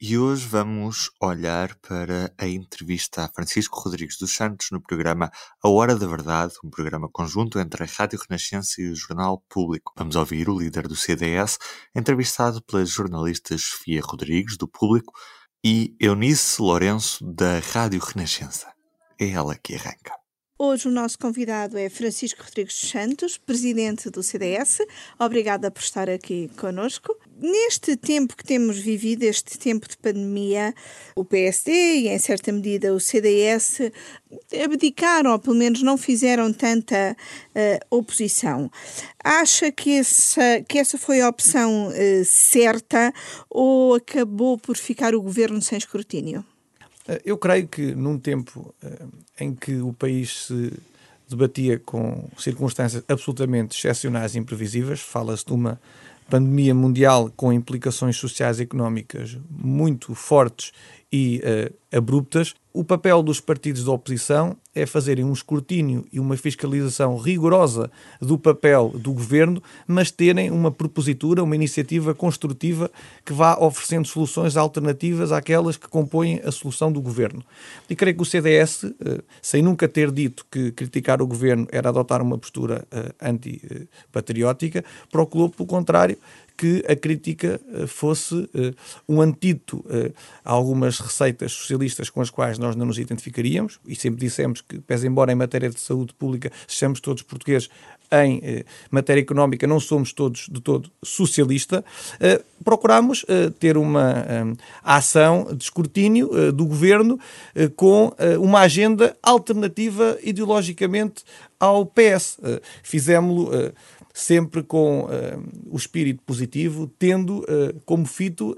e hoje vamos olhar para a entrevista a Francisco Rodrigues dos Santos no programa A Hora da Verdade, um programa conjunto entre a Rádio Renascença e o Jornal Público. Vamos ouvir o líder do CDS, entrevistado pelas jornalistas Sofia Rodrigues, do Público, e Eunice Lourenço, da Rádio Renascença. É ela que arranca. Hoje o nosso convidado é Francisco Rodrigues Santos, presidente do CDS. Obrigada por estar aqui conosco. Neste tempo que temos vivido, este tempo de pandemia, o PSD e, em certa medida, o CDS abdicaram, ou pelo menos não fizeram tanta uh, oposição. Acha que essa, que essa foi a opção uh, certa ou acabou por ficar o governo sem escrutínio? Eh, eu creio que num tempo uh, em que o país se debatia com circunstâncias absolutamente excepcionais e imprevisíveis, fala-se de uma pandemia mundial com implicações sociais e económicas muito fortes e uh, abruptas, o papel dos partidos da oposição é fazerem um escrutínio e uma fiscalização rigorosa do papel do governo, mas terem uma propositura, uma iniciativa construtiva que vá oferecendo soluções alternativas àquelas que compõem a solução do governo. E creio que o CDS, eh, sem nunca ter dito que criticar o governo era adotar uma postura eh, antipatriótica, procurou, pelo contrário, que a crítica eh, fosse um antídoto a algumas receitas socialistas com as quais nós não nos identificaríamos, e sempre dissemos que, pese embora em matéria de saúde pública sejamos todos portugueses, em eh, matéria económica não somos todos de todo socialista, eh, procuramos eh, ter uma eh, ação de escrutínio eh, do governo eh, com uma agenda alternativa ideologicamente ao PS. Fizemos-lo sempre com o espírito positivo, tendo como fito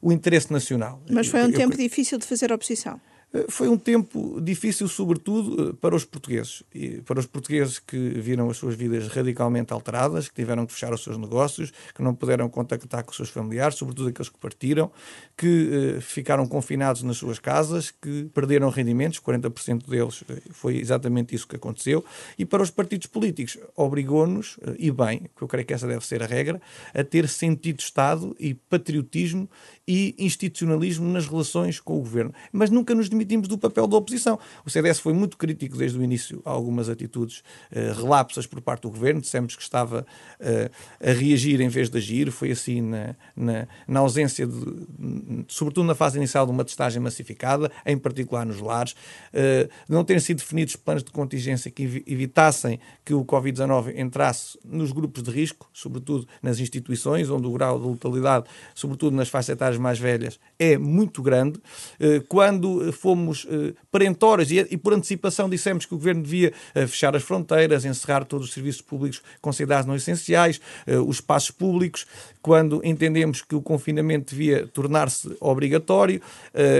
o interesse nacional. Mas foi um eu, tempo eu... difícil de fazer oposição. Eh, foi um tempo difícil, sobretudo eh, para os portugueses. E para os portugueses que viram as suas vidas radicalmente alteradas, que tiveram que fechar os seus negócios, que não puderam contactar com os seus familiares, sobretudo aqueles que partiram, que uh, ficaram confinados nas suas casas, que perderam rendimentos, 40% deles foi exatamente isso que aconteceu. E para os partidos políticos, obrigou-nos, e bem, que eu creio que essa deve ser a regra, a ter sentido de Estado e patriotismo e institucionalismo nas relações com o governo. Mas nunca nos demitimos do papel da oposição. O CDS foi muito crítico desde o início a algumas atitudes uh, relapsas por parte do governo. Dissemos que estava uh, a reagir em vez de agir. Foi assim na, na, na ausência, de, sobretudo na fase inicial, de uma testagem massificada, em particular nos lares. Uh, não terem sido definidos planos de contingência que evitassem que o Covid-19 entrasse nos grupos de risco, sobretudo nas instituições, onde o grau de letalidade, sobretudo nas faixas etárias mais velhas é muito grande. Eh, quando fomos eh, perentórios e por antecipação dissemos que o governo devia eh, fechar as fronteiras, encerrar todos os serviços públicos considerados não essenciais, os espaços públicos, quando entendemos que o confinamento devia tornar-se obrigatório.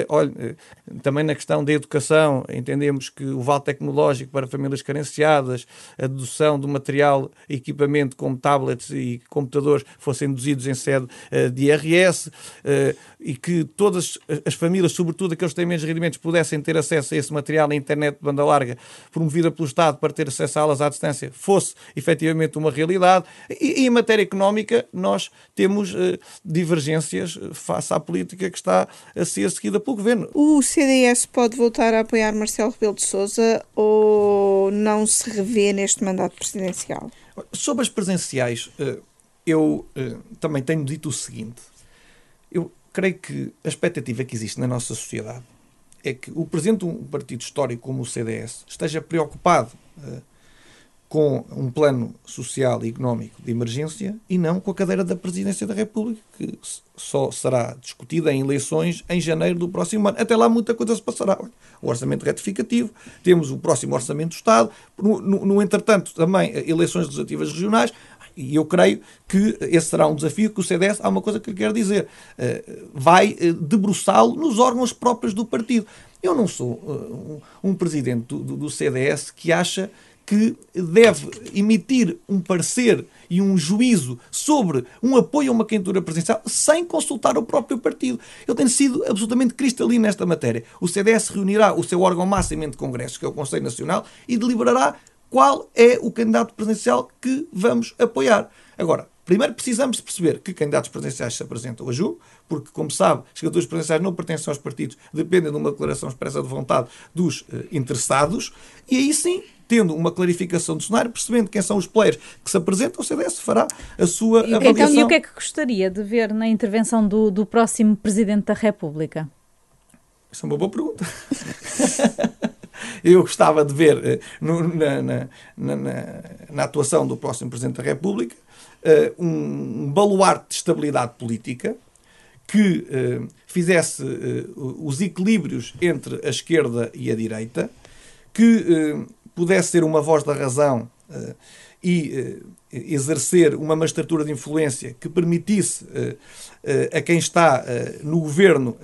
Olha, também na questão da educação, entendemos que o vale tecnológico para famílias carenciadas, a dedução do material equipamento como tablets e computadores fossem deduzidos em sede de IRS e que todas as famílias, sobretudo aqueles que têm menos rendimentos, pudessem ter acesso a esse material na internet de banda larga, promovida pelo Estado para ter acesso a aulas à distância, fosse efetivamente uma realidade. E, e em matéria económica, nós temos eh, divergências face à política que está a ser seguida pelo Governo. O CDS pode voltar a apoiar Marcelo Rebelo de Sousa ou não se revê neste mandato presidencial? Sobre as presenciais, eh, eu eh, também tenho dito o seguinte eu creio que a expectativa que existe na nossa sociedade é que o presidente de um partido histórico como o CDS esteja preocupado uh, com um plano social e económico de emergência e não com a cadeira da presidência da República, que só será discutida em eleições em janeiro do próximo ano. Até lá muita coisa se passará. O orçamento retificativo, temos o próximo orçamento do Estado, no, no, no entretanto também eh, eleições legislativas regionais, e eu creio que esse será um desafio que o CDS, há uma coisa que eu quero dizer, eh, vai eh, debruçá-lo nos órgãos próprios do partido. Eu não sou um presidente do, do CDS que acha que deve emitir um parecer e um juízo sobre um apoio a uma candidatura presidencial sem consultar o próprio partido. Eu tenho sido absolutamente cristalino nesta matéria. O CDS reunirá o seu órgão máximo de congressos, que é o Conselho Nacional, e deliberará qual é o candidato presidencial que vamos apoiar. Agora, primeiro precisamos de perceber que candidatos presidenciais se apresentam a julho, porque, como sabe, os candidaturas presidenciais não pertencem aos partidos, dependem de uma declaração expressa de vontade dos uh, interessados, e aí sim tendo uma clarificação do cenário, percebendo quem são os players que se apresentam, o CDS fará a sua então, avaliação. Então, e o que é que gostaria de ver na intervenção do, do próximo Presidente da República? Isso é uma boa pergunta. Eu gostava de ver eh, no, na, na, na, na, atuação do próximo Presidente da República uh, um baluarte de estabilidade política que uh, fizesse os equilíbrios entre a esquerda e a direita, que pudesse ser uma voz da razão e exercer uma magistratura de influência que permitisse a quem está no governo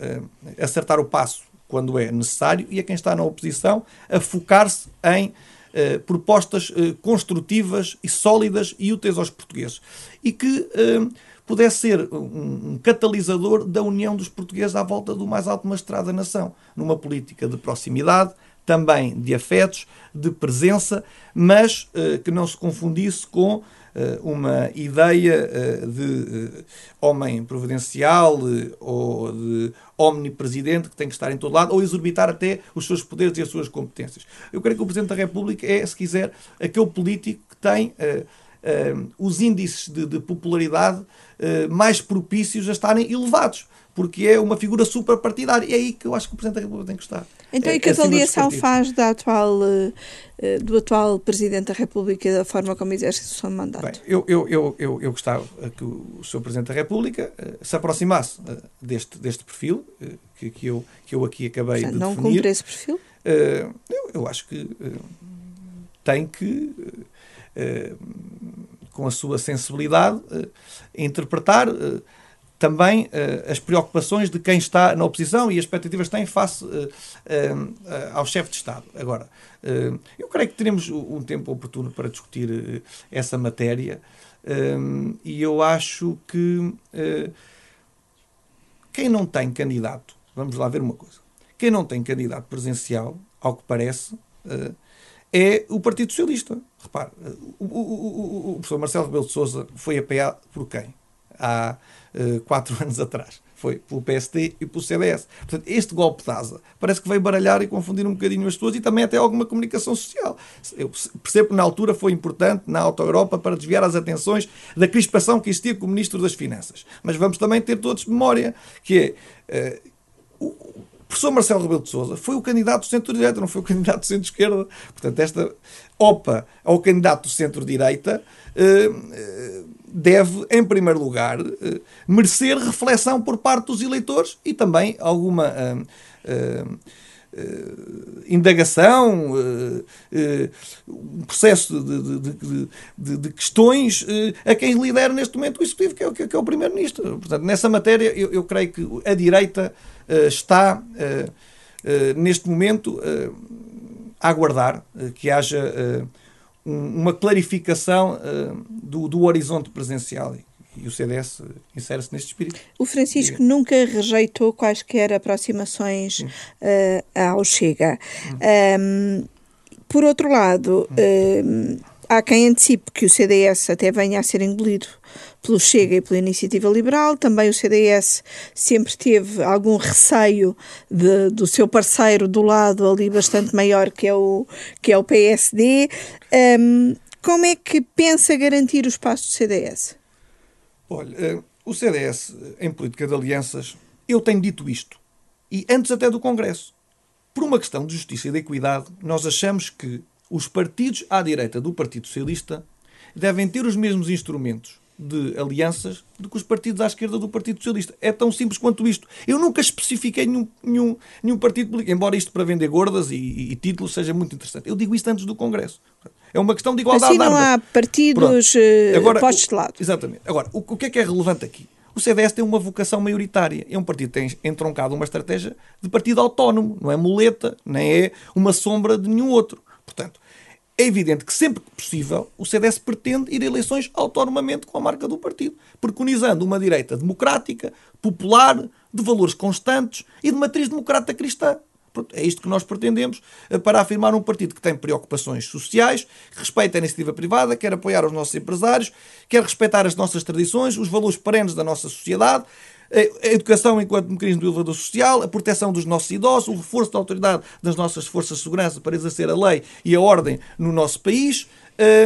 acertar o passo quando é necessário, e a quem está na oposição a focar-se em eh, propostas eh, construtivas e sólidas e úteis aos portugueses. E que eh, pudesse ser um, um, catalisador da união dos portugueses à volta do mais alto magistrado da nação, numa política de proximidade, também de afetos, de presença, mas eh, que não se confundisse com uma ideia eh, de eh, homem providencial ou de omnipresidente que tem que estar em todo lado ou exorbitar até os seus poderes e as suas competências. Eu creio que o Presidente da República é, se quiser, aquele político que tem os índices de, de popularidade mais propícios a estarem elevados porque é uma figura suprapartidária. E é aí que eu acho que o Presidente da República tem que estar. Então, é, e que avaliação faz da atual, uh, do atual Presidente da República e da forma como exerce o seu mandato? Bem, eu, eu, eu, eu, eu gostava que o Sr. Presidente da República se aproximasse deste, deste perfil que, que, eu, que eu aqui acabei Portanto, de não definir. Não cumpre esse perfil? eu, eu acho que tem que com a sua sensibilidade, interpretar também uh, as preocupações de quem está na oposição e as expectativas que tem face ao chefe de Estado. Agora, eu creio que teremos um tempo oportuno para discutir essa matéria e eu acho que quem não tem candidato, vamos lá ver uma coisa, quem não tem candidato presencial, ao que parece, é o Partido Socialista. Repare, o, o, o, o professor Marcelo Rebelo de Sousa foi apoiado por quem? Há uh, quatro anos atrás. Foi pelo PSD e pelo CDS. Portanto, este golpe de asa parece que veio baralhar e confundir um bocadinho as pessoas e também até alguma comunicação social. Eu percebo que na altura foi importante, na Auto-Europa, para desviar as atenções da crispação que existia com o Ministro das Finanças. Mas vamos também ter todos memória que é. Uh, professor Marcelo Rebelo de Sousa foi o candidato do centro-direita, não foi o candidato do centro-esquerda. Portanto, esta OPA ao candidato do centro-direita uh, uh, deve, em primeiro lugar, uh, merecer reflexão por parte dos eleitores e também alguma indagação, um processo de, de, de, de questões a quem lidera neste momento o Executivo, que é, que é o Primeiro-Ministro. Portanto, nessa matéria, eu, eu, creio que a direita está, neste momento, a aguardar que haja uma clarificação do, do horizonte presencial e o CDS insere-se neste espírito. O Francisco nunca rejeitou quaisquer aproximações uh, ao Chega. Um, por outro lado, um, há quem antecipe que o CDS até venha a ser engolido pelo Chega e pela Iniciativa Liberal. Também o CDS sempre teve algum receio de, do seu parceiro do lado ali bastante maior, que é o, que é o PSD. Um, como é que pensa garantir o espaço do CDS? Olha, eh, o CDS, em política de alianças, eu tenho dito isto, e antes até do Congresso. Por uma questão de justiça e de equidade, nós achamos que os partidos à direita do Partido Socialista devem ter os mesmos instrumentos de alianças do que os partidos à esquerda do Partido Socialista. É tão simples quanto isto. Eu nunca especifiquei nenhum, nenhum, nenhum partido político, embora isto para vender gordas e, e, e, títulos seja muito interessante. Eu digo isto antes do Congresso. É uma questão de igualdade assim não há partidos uh, Agora, postos de lado. Exatamente. Agora, o, o que é que é relevante aqui? O CDS tem uma vocação maioritária. É um partido que tem entroncado uma estratégia de partido autónomo. Não é muleta, nem é uma sombra de nenhum outro. Portanto, é evidente que sempre que possível o CDS pretende ir a eleições autonomamente com a marca do partido, preconizando uma direita democrática, popular, de valores constantes e de matriz democrata cristã. É isto que nós pretendemos eh, para afirmar um partido que tem preocupações sociais, que respeita a iniciativa privada, quer apoiar os nossos empresários, quer respeitar as nossas tradições, os valores perenes da nossa sociedade, a educação enquanto mecanismo do elevador social, a proteção dos nossos idosos, o reforço da autoridade das nossas forças de segurança para exercer a lei e a ordem no nosso país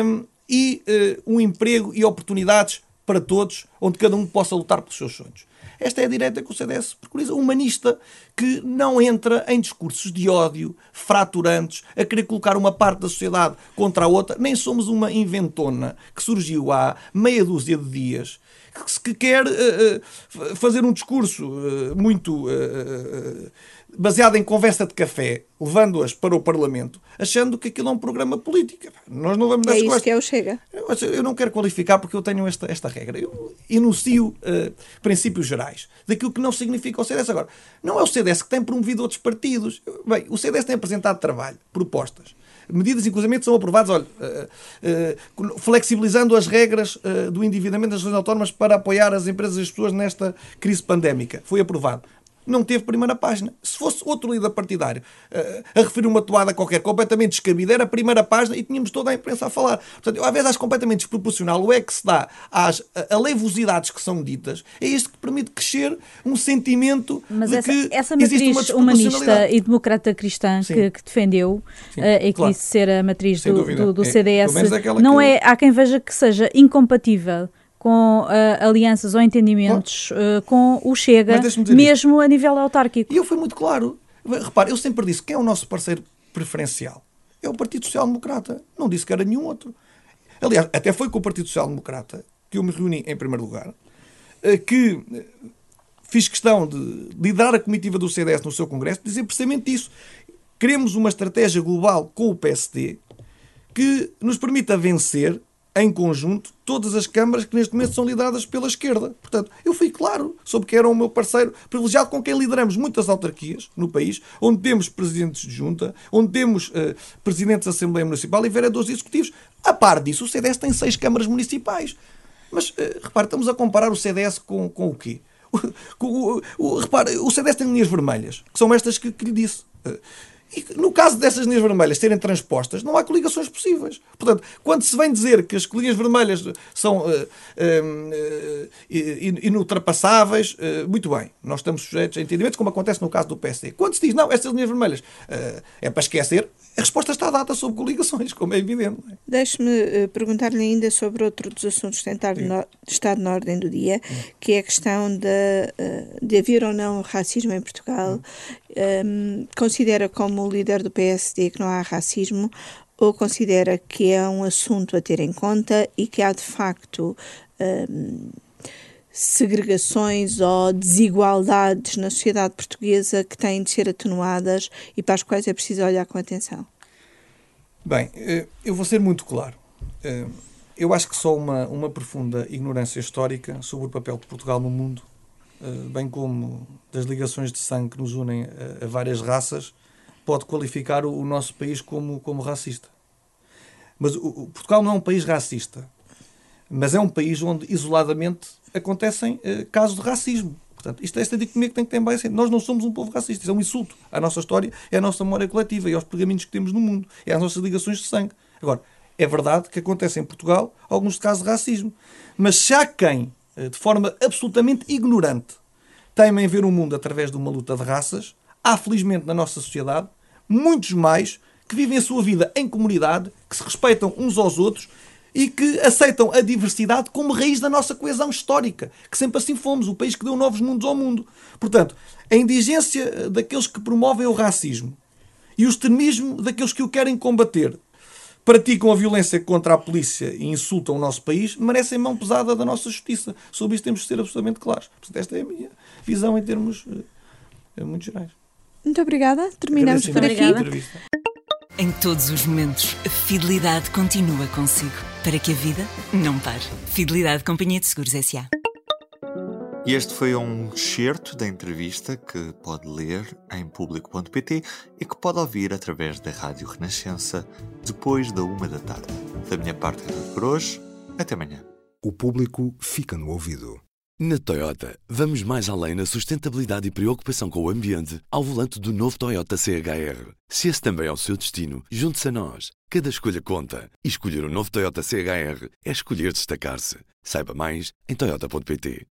um, e uh, um emprego e oportunidades para todos, onde cada um possa lutar pelos seus sonhos. Esta é a direita que o CDS preconiza, humanista, que não entra em discursos de ódio, fraturantes, a querer colocar uma parte da sociedade contra a outra. Nem somos uma inventona que surgiu há meia dúzia de dias que quer uh, fazer um discurso uh, muito uh, baseado em conversa de café, levando-as para o Parlamento, achando que aquilo é um programa político. Nós não vamos dar É isso costas. que é o Chega. Eu não quero qualificar porque eu tenho esta, esta regra. Eu enuncio princípios gerais daquilo que não significa o CDS. Agora, não é o CDS que tem promovido outros partidos. Bem, o CDS tem apresentado trabalho, propostas medidas, inclusive, são aprovadas, olha, uh, uh, flexibilizando as regras uh, do endividamento das regiões autónomas para apoiar as empresas e as pessoas nesta crise pandémica. Foi aprovado não teve primeira página. Se fosse outro líder partidário uh, a referir uma toada qualquer completamente descabida, era a primeira página e tínhamos toda a imprensa a falar. Portanto, eu, às vezes acho completamente desproporcional o é que se dá às alevosidades que são ditas, é isto que permite crescer um sentimento Mas de essa, que essa matriz humanista e democrata cristã que, que, defendeu Sim, uh, e que claro. disse ser a matriz do, do, do, CDS, é, não que... é, há quem veja que seja incompatível com uh, alianças ou entendimentos uh, com o Chega, mesmo isto. a nível autárquico. E eu fui muito claro. Repare, eu sempre disse quem é o nosso parceiro preferencial. É o Partido Social Democrata. Não disse que era nenhum outro. Aliás, até foi com o Partido Social Democrata que eu me reuni em primeiro lugar, uh, que fiz questão de liderar a comitiva do CDS no seu congresso, dizer precisamente isso. Queremos uma estratégia global com o PSD que nos permita vencer em conjunto, todas as câmaras que neste momento são lideradas pela esquerda. Portanto, eu fui claro sobre que era o meu parceiro privilegiado com quem lideramos muitas autarquias no país, onde temos presidentes de junta, onde temos uh, presidentes da Assembleia Municipal e vereadores executivos. A par disso, o CDS tem seis câmaras municipais. Mas, uh, repare, estamos a comparar o CDS com, com o quê? O, o, o, repare, o CDS tem linhas vermelhas, que são estas que, que lhe disse. Uh, e no caso dessas linhas vermelhas serem transpostas, não há coligações possíveis. Portanto, quando se vem dizer que as linhas vermelhas são uh, uh, uh, inultrapassáveis, muito bem, nós estamos sujeitos a entendimentos, como acontece no caso do PSD. Quando se diz, não, estas linhas vermelhas é para esquecer, a resposta está dada sobre coligações, como é evidente. É? Deixe-me perguntar-lhe ainda sobre outro dos assuntos que tem estado na ordem do dia, que é a questão de, de haver ou não racismo em Portugal. Um, considera como líder do PSD que não há racismo ou considera que é um assunto a ter em conta e que há de facto hum, segregações ou desigualdades na sociedade portuguesa que têm de ser atenuadas e para as quais é preciso olhar com atenção? Bem, eh, eu vou ser muito claro. Eh, eu acho que só uma, uma profunda ignorância histórica sobre o papel de Portugal no mundo, bem como das ligações de sangue que nos unem a várias raças, pode qualificar o, nosso país como, como racista. Mas o, Portugal não é um país racista, mas é um país onde isoladamente acontecem eh, casos de racismo. Portanto, isto é esta dicotomia que tem que ter bem Nós não somos um povo racista, isso é um insulto à nossa história, é a nossa memória coletiva e aos pergaminhos que temos no mundo, é as nossas ligações de sangue. Agora, é verdade que acontece em Portugal alguns casos de racismo, mas se há quem, eh, de forma absolutamente ignorante, teima em ver o mundo através de uma luta de raças, há felizmente na nossa sociedade muitos mais que vivem a sua vida em comunidade, que se respeitam uns aos outros e que aceitam a diversidade como raiz da nossa coesão histórica, que sempre assim fomos, o país que deu novos mundos ao mundo. Portanto, a indigência daqueles que promovem o racismo e o extremismo daqueles que o querem combater, praticam a violência contra a polícia e insultam o nosso país, merecem mão pesada da nossa justiça. Sobre isso temos de ser absolutamente claros. Portanto, esta é a minha visão em termos uh, muito gerais. Muito obrigada. Terminamos por aqui. Em todos os momentos, a fidelidade continua consigo. Para que a vida não pare. Fidelidade Companhia de Seguros S.A. E este foi um excerto da entrevista que pode ler em público.pt e que pode ouvir através da Rádio Renascença depois da uma da tarde. Da minha parte é tudo por hoje. Até amanhã. O público fica no ouvido. Na Toyota, vamos mais além na sustentabilidade e preocupação com o ambiente ao volante do novo Toyota CHR. Se esse também é o seu destino, junte-se a nós. Cada escolha conta. E escolher o um novo Toyota CHR é escolher destacar-se. Saiba mais em Toyota.pt.